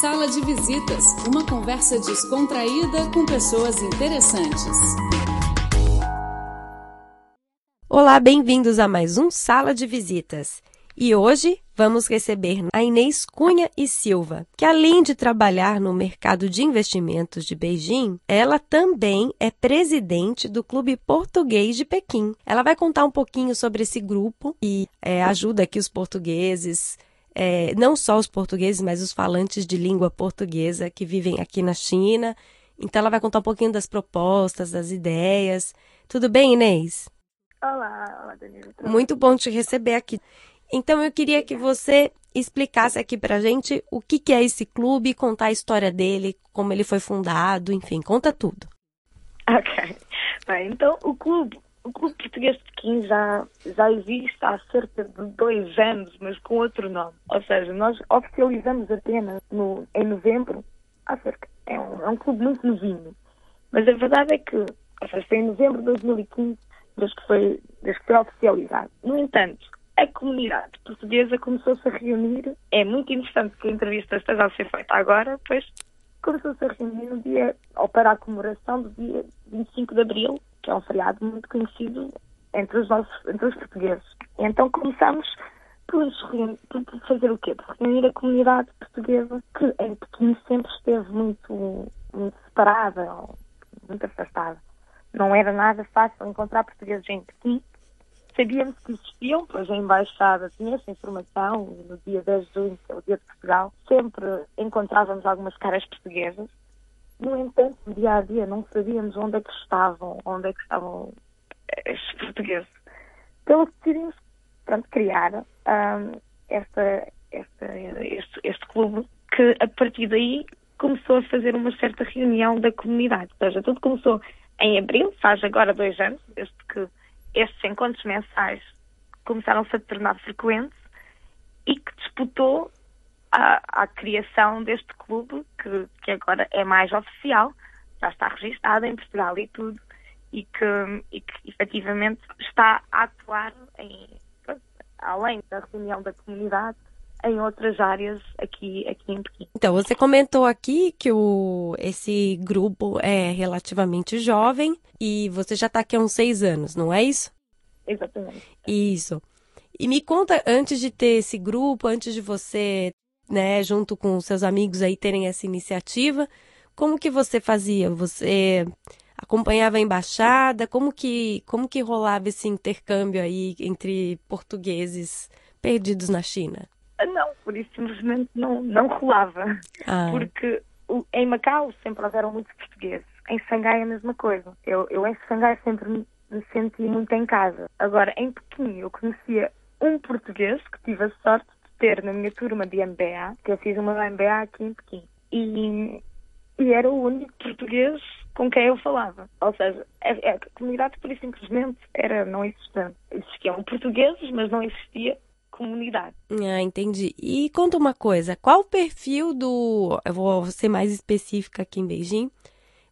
Sala de Visitas, uma conversa descontraída com pessoas interessantes. Olá, bem-vindos a mais um Sala de Visitas. E hoje vamos receber a Inês Cunha e Silva, que além de trabalhar no mercado de investimentos de Beijing, ela também é presidente do Clube Português de Pequim. Ela vai contar um pouquinho sobre esse grupo e é, ajuda aqui os portugueses é, não só os portugueses, mas os falantes de língua portuguesa que vivem aqui na China. Então, ela vai contar um pouquinho das propostas, das ideias. Tudo bem, Inês? Olá, olá, Danilo. Muito bom te receber aqui. Então, eu queria que você explicasse aqui pra gente o que, que é esse clube, contar a história dele, como ele foi fundado, enfim, conta tudo. Ok. Bem, então, o clube o Clube Português de Pequim já, já existe há cerca de dois anos, mas com outro nome. Ou seja, nós oficializamos apenas no, em novembro, há cerca. É um, é um clube muito novinho. Mas a verdade é que, ou seja, foi em novembro de 2015, desde que foi, desde que foi oficializado. No entanto, a comunidade portuguesa começou-se a reunir. É muito interessante que a entrevista esteja a ser feita agora, pois começou-se a reunir no dia, ou para a comemoração do dia 25 de abril, que é um feriado muito conhecido entre os, nossos, entre os portugueses. Então começamos por, por fazer o quê? Por reunir a comunidade portuguesa que em Pequim sempre esteve muito, muito separada, muito afastada. Não era nada fácil encontrar portugueses em Pequim. Sabíamos que existiam, pois a Embaixada tinha essa informação, no dia 10 de junho, que é o dia de Portugal, sempre encontrávamos algumas caras portuguesas no entanto, dia a dia não sabíamos onde é que estavam, onde é que estavam estes portugueses. Pelo que decidimos pronto, criar um, esta, esta, este, este clube que a partir daí começou a fazer uma certa reunião da comunidade. Ou seja, tudo começou em abril, faz agora dois anos, desde que estes encontros mensais começaram-se a tornar frequentes e que disputou à, à criação deste clube, que, que agora é mais oficial, já está registado em Portugal e tudo, e que, e que efetivamente está a atuar em, além da reunião da comunidade em outras áreas aqui, aqui em Pequim. Então, você comentou aqui que o, esse grupo é relativamente jovem e você já está aqui há uns seis anos, não é isso? Exatamente. Isso. E me conta, antes de ter esse grupo, antes de você né, junto com seus amigos aí terem essa iniciativa. Como que você fazia? Você acompanhava a embaixada? Como que, como que rolava esse intercâmbio aí entre portugueses perdidos na China? Não, por isso simplesmente não, não rolava. Ah. Porque em Macau sempre houveram muitos portugueses. Em Xangai a mesma coisa. Eu, eu em Xangai sempre me, me senti muito em casa. Agora, em Pequim eu conhecia um português que tive a sorte ter na minha turma de MBA, que eu fiz uma MBA aqui em Pequim. E, e era o único português com quem eu falava. Ou seja, a, a comunidade, por simplesmente, era não existente. Existiam portugueses, mas não existia comunidade. Ah, entendi. E conta uma coisa, qual o perfil do... Eu vou ser mais específica aqui em Beijing,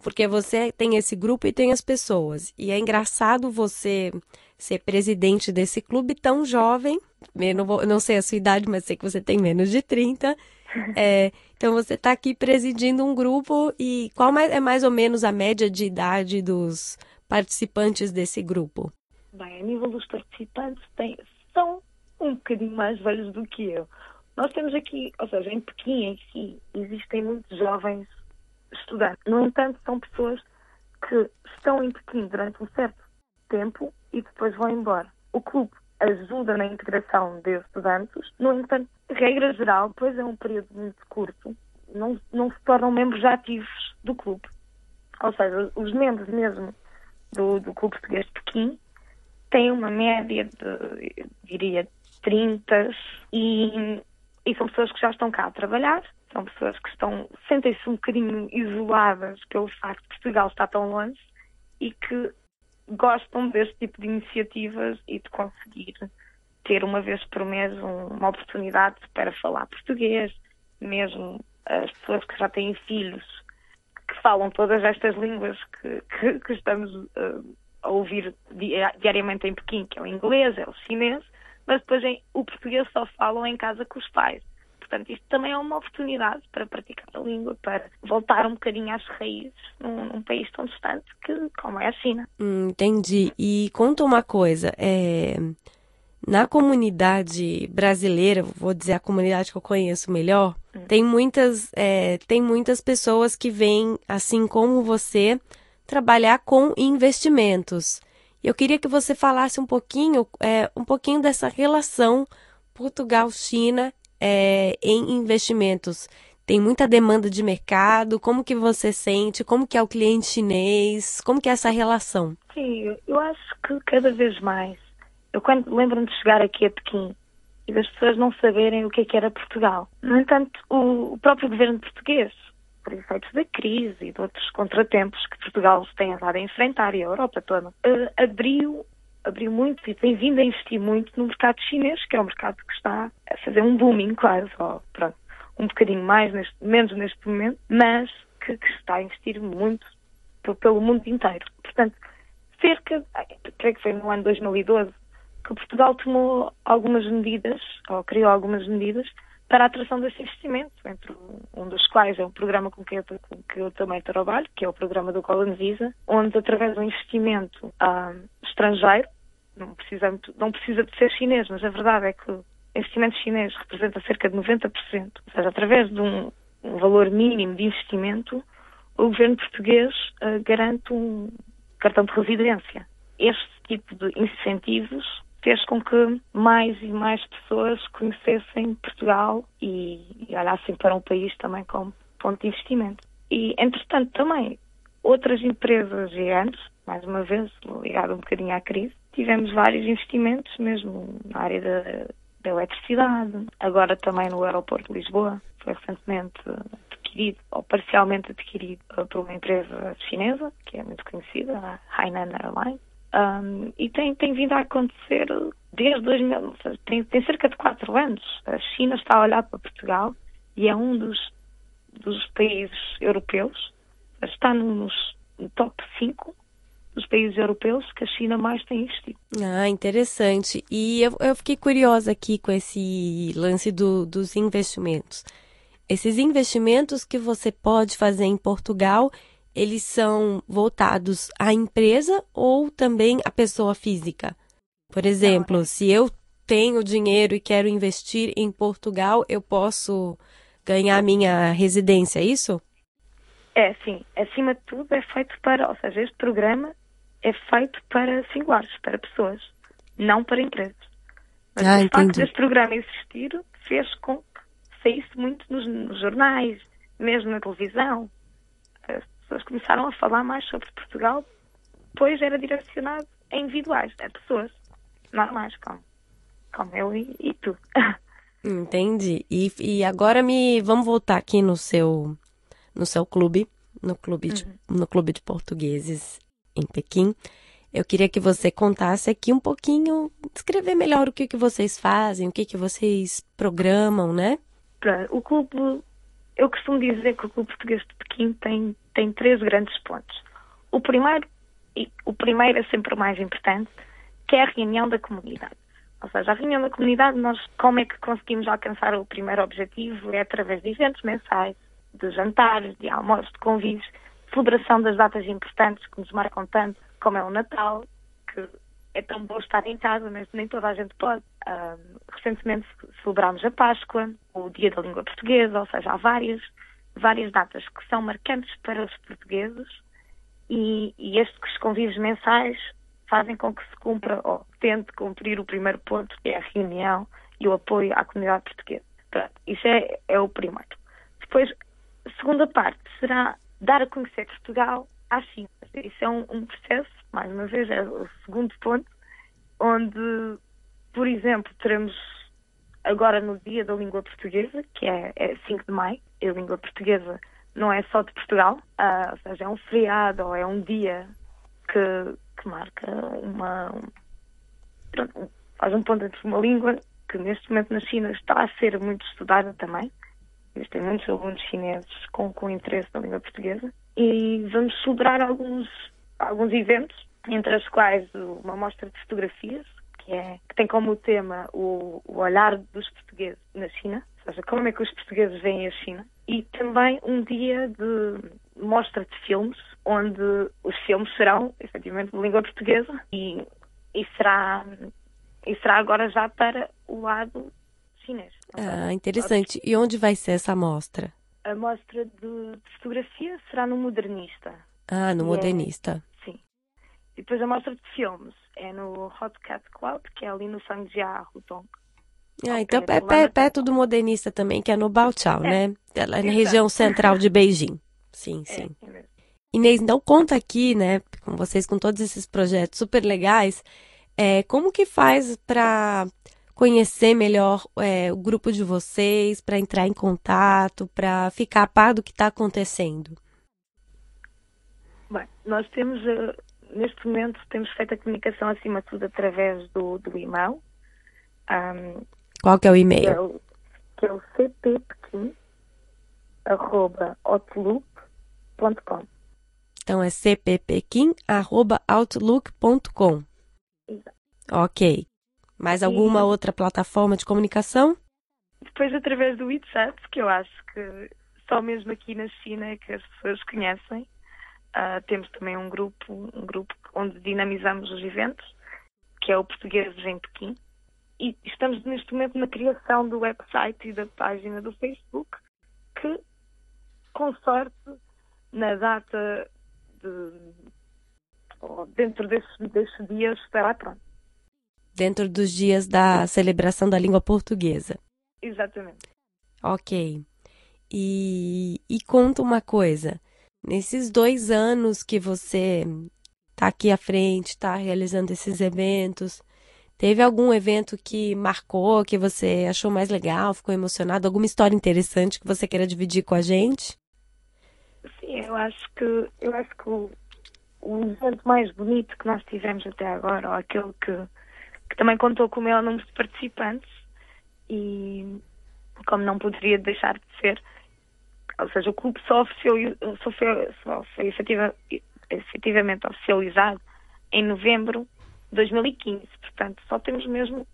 porque você tem esse grupo e tem as pessoas. E é engraçado você ser presidente desse clube tão jovem. Eu não, vou, não sei a sua idade, mas sei que você tem menos de 30. É, então você está aqui presidindo um grupo e qual é mais ou menos a média de idade dos participantes desse grupo? Bem, a nível dos participantes tem, são um bocadinho mais velhos do que eu. Nós temos aqui, ou seja, em Pequim em si, existem muitos jovens estudantes. No entanto, são pessoas que estão em Pequim durante um certo tempo e depois vão embora. O clube ajuda na integração de estudantes, no entanto, regra geral, pois é um período muito curto, não, não se tornam membros ativos do clube. Ou seja, os membros mesmo do, do Clube Português de Pequim têm uma média de, diria, 30 e, e são pessoas que já estão cá a trabalhar, são pessoas que estão, sentem-se um bocadinho isoladas pelo facto de Portugal estar tão longe e que gostam deste tipo de iniciativas e de conseguir ter uma vez por mês uma oportunidade para falar português, mesmo as pessoas que já têm filhos que falam todas estas línguas que, que, que estamos uh, a ouvir diariamente em Pequim, que é o inglês, é o chinês, mas depois em, o português só falam em casa com os pais. Portanto, isto também é uma oportunidade para praticar a língua, para voltar um bocadinho às raízes num, num país tão distante que, como é a China. Hum, entendi. E conta uma coisa, é... na comunidade brasileira, vou dizer a comunidade que eu conheço melhor, hum. tem muitas, é, tem muitas pessoas que vêm, assim como você, trabalhar com investimentos. Eu queria que você falasse um pouquinho, é, um pouquinho dessa relação Portugal-China é, em investimentos. Tem muita demanda de mercado. Como que você sente? Como que é o cliente chinês? Como que é essa relação? Sim, eu acho que cada vez mais. Eu quando lembro-me de chegar aqui a Pequim e das pessoas não saberem o que, é que era Portugal. No entanto, o, o próprio governo português por efeitos da crise e de outros contratempos que Portugal tem andado a enfrentar e a Europa toda, uh, abriu, abriu muito e tem vindo a investir muito no mercado chinês, que é um mercado que está a fazer um booming quase, ou, pronto, um bocadinho mais, neste, menos neste momento, mas que, que está a investir muito pelo mundo inteiro. Portanto, cerca, creio que foi no ano 2012, que Portugal tomou algumas medidas, ou criou algumas medidas, para a atração desse investimento, entre um dos quais é um programa com que eu, com que eu também trabalho, que é o programa do Golden Visa, onde através do investimento uh, estrangeiro, não precisa, não precisa de ser chinês, mas a verdade é que o investimento chinês representa cerca de 90%, ou seja, através de um, um valor mínimo de investimento, o governo português uh, garante um cartão de residência. Este tipo de incentivos fez com que mais e mais pessoas conhecessem Portugal e, e olhassem para um país também como ponto de investimento. E, entretanto, também outras empresas gigantes, mais uma vez ligado um bocadinho à crise, tivemos vários investimentos, mesmo na área da, da eletricidade, agora também no aeroporto de Lisboa, foi recentemente adquirido, ou parcialmente adquirido, por uma empresa chinesa, que é muito conhecida, a Hainan Airlines, um, e tem, tem vindo a acontecer desde 2000, tem, tem cerca de quatro anos. A China está a olhar para Portugal e é um dos, dos países europeus, está nos no top 5 dos países europeus que a China mais tem investido. Ah, interessante. E eu, eu fiquei curiosa aqui com esse lance do, dos investimentos. Esses investimentos que você pode fazer em Portugal eles são voltados à empresa ou também à pessoa física? Por exemplo, se eu tenho dinheiro e quero investir em Portugal, eu posso ganhar minha residência, é isso? É, sim. Acima de tudo é feito para, ou seja, este programa é feito para singulares, para pessoas, não para empresas. Mas ah, o facto deste programa existir fez com que saísse muito nos, nos jornais, mesmo na televisão pessoas começaram a falar mais sobre Portugal, pois era direcionado a individuais, a pessoas normais, como, como eu e, e tu. Entendi. E, e agora me vamos voltar aqui no seu no seu clube, no clube de, uhum. no clube de portugueses em Pequim. Eu queria que você contasse aqui um pouquinho, descrever melhor o que, que vocês fazem, o que, que vocês programam, né? O clube eu costumo dizer que o Clube Português de Pequim tem, tem três grandes pontos. O primeiro, e o primeiro é sempre o mais importante, que é a reunião da comunidade. Ou seja, a reunião da comunidade, nós como é que conseguimos alcançar o primeiro objetivo? É através de eventos mensais, de jantares, de almoços, de convívios, celebração das datas importantes que nos marcam tanto, como é o Natal, que é tão bom estar em casa, mas nem toda a gente pode. Uh, recentemente celebramos a Páscoa, o Dia da Língua Portuguesa, ou seja, há várias, várias datas que são marcantes para os portugueses e, e estes convívios mensais fazem com que se cumpra ou tente cumprir o primeiro ponto, que é a reunião e o apoio à comunidade portuguesa. Pronto, isso é, é o primeiro. Depois, a segunda parte será dar a conhecer Portugal à China. Isso é um, um processo mais uma vez, é o segundo ponto, onde, por exemplo, teremos agora no Dia da Língua Portuguesa, que é, é 5 de maio, a língua portuguesa não é só de Portugal, uh, ou seja, é um feriado ou é um dia que, que marca uma. Um, faz um ponto entre uma língua que neste momento na China está a ser muito estudada também. Existem muitos alunos chineses com, com interesse na língua portuguesa. E vamos celebrar alguns alguns eventos, entre as quais uma mostra de fotografias, que, é, que tem como tema o, o olhar dos portugueses na China, ou seja, como é que os portugueses veem a China. E também um dia de mostra de filmes, onde os filmes serão, efetivamente, de língua portuguesa e, e, será, e será agora já para o lado Ah, interessante. E onde vai ser essa mostra? A mostra de fotografia será no Modernista. Ah, no é- Modernista. Sim. E depois a mostra de filmes é no Hot Cat Club, que é ali no Sangjia Hutong. Ah, então é perto do Modernista também, que é no Baoqiao, É. né? É na região central de Beijing. Sim, É, sim. é mesmo. Inês, então conta aqui, né, com vocês, com todos esses projetos super legais, é, como que faz para conhecer melhor é, o grupo de vocês, para entrar em contato, para ficar a par do que está acontecendo? Bem, nós temos, eh, neste momento, temos feito a comunicação acima de tudo através do, do e-mail, ahm, Qual que é o que, é e-mail? o, que é o cppequim.outlook.com. Então é cppequim.outlook.com. Ok. Mais alguma outra plataforma de comunicação? Depois, através do WeChat, que eu acho que só mesmo aqui na China é que as pessoas conhecem, ah, temos também um grupo, um grupo onde dinamizamos os eventos, que é o Portugueses em Pequim. E estamos neste momento na criação do website e da página do Facebook, que, com sorte, na data de. dentro desses, desses dias estará pronto. Dentro dos dias da celebração da língua portuguesa. Exatamente. Ok. E, e conta uma coisa. Nesses dois anos que você está aqui à frente, está realizando esses eventos, teve algum evento que marcou, que você achou mais legal, ficou emocionado? Alguma história interessante que você queira dividir com a gente? Sim, eu acho que eu acho que o, o evento mais bonito que nós tivemos até agora, ou aquele que, que também contou com o maior número de participantes, e como não poderia deixar de ser, ou seja, o clube só, oficiali- só foi, só foi efetiva- efetivamente oficializado em novembro de 2015, portanto só temos mesmo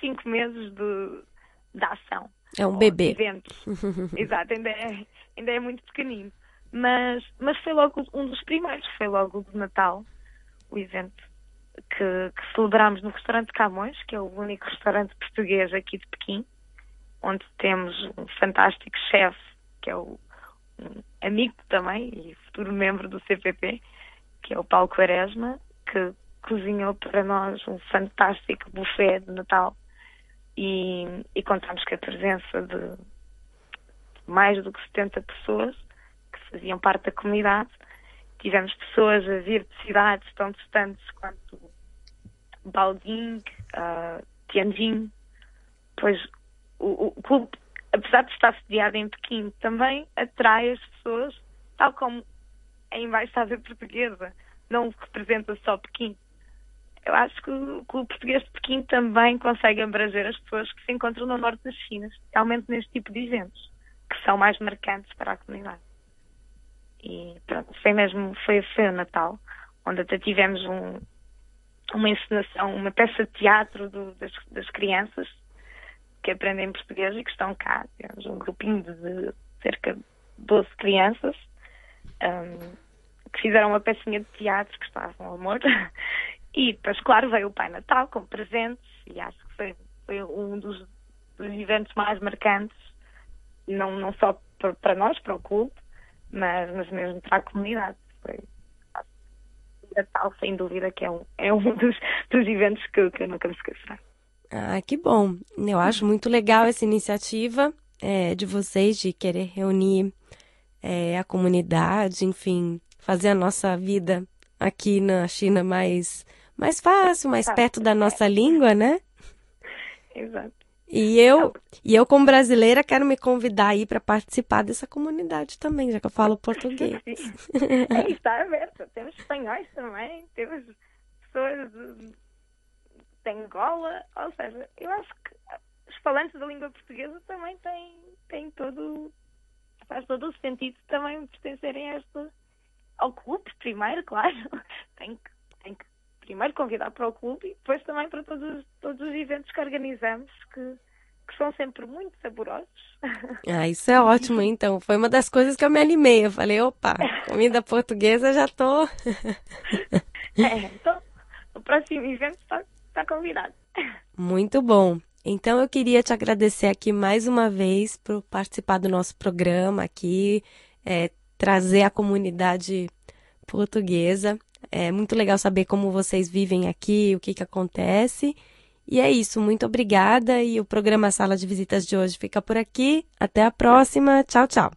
cinco meses de, de ação. É um bebê. eventos. Exato, ainda é, ainda é muito pequenino. Mas, mas foi logo um dos primeiros, foi logo de Natal, o evento que, que celebramos no restaurante Camões, que é o único restaurante português aqui de Pequim, onde temos um fantástico chefe, que é o, um amigo também e futuro membro do CPP, que é o Paulo Quaresma, que cozinhou para nós um fantástico buffet de Natal e, e contamos com a presença de mais do que 70 pessoas que faziam parte da comunidade. Tivemos pessoas a vir de cidades tão distantes quanto Baoding, uh, Tianjin, pois o, o clube, apesar de estar sediado em Pequim, também atrai as pessoas, tal como a embaixada portuguesa não representa só Pequim. Eu acho que o Clube Português de Pequim também consegue abranger as pessoas que se encontram no norte da China, especialmente neste tipo de eventos, que são mais marcantes para a comunidade. E pronto, foi mesmo, foi, foi o Natal, onde até tivemos um, uma encenação, uma peça de teatro do- das, das crianças que aprendem português e que estão cá. Temos um grupinho de cerca de 12 crianças hum, que fizeram uma pecinha de teatro que estavam ao amor. E depois, claro, veio o Pai Natal com presentes e acho que foi, foi um dos, dos eventos mais marcantes, não, não só para nós, para o clube, mas, mas mesmo para a comunidade. Foi, Natal, sem dúvida, que é um, é um dos, dos eventos que, eu- que eu nunca me esquecerei. Ah, que bom. Eu acho muito legal essa iniciativa é, de vocês de querer reunir é, a comunidade, enfim, fazer a nossa vida aqui na China mais, mais fácil, mais perto da é. nossa língua, né? Exato. E eu, e eu como brasileira, quero me convidar aí para participar dessa comunidade também, já que eu falo português. É, está aberto. Temos espanhóis também, temos pessoas de, de Angola, ou seja, eu acho que os falantes da língua portuguesa também têm, têm todo, faz todo o sentido também pertencerem a esta, ao clube, primeiro, claro. Tem que, tem que primeiro convidar para o clube e depois também para todos, os- todos os eventos que organizamos, que, que que são sempre muito saborosos. Ah, isso é ótimo, então. Foi uma das coisas que eu me animei. Eu falei, opa, comida portuguesa já tô. é, então, o próximo evento está tá convidado. Muito bom. Então eu queria te agradecer aqui mais uma vez por participar do nosso programa aqui, é, trazer a comunidade portuguesa. É muito legal saber como vocês vivem aqui, o que, que acontece. E é isso, muito obrigada. E o programa Sala de Visitas de hoje fica por aqui. Até a próxima. Tchau, tchau.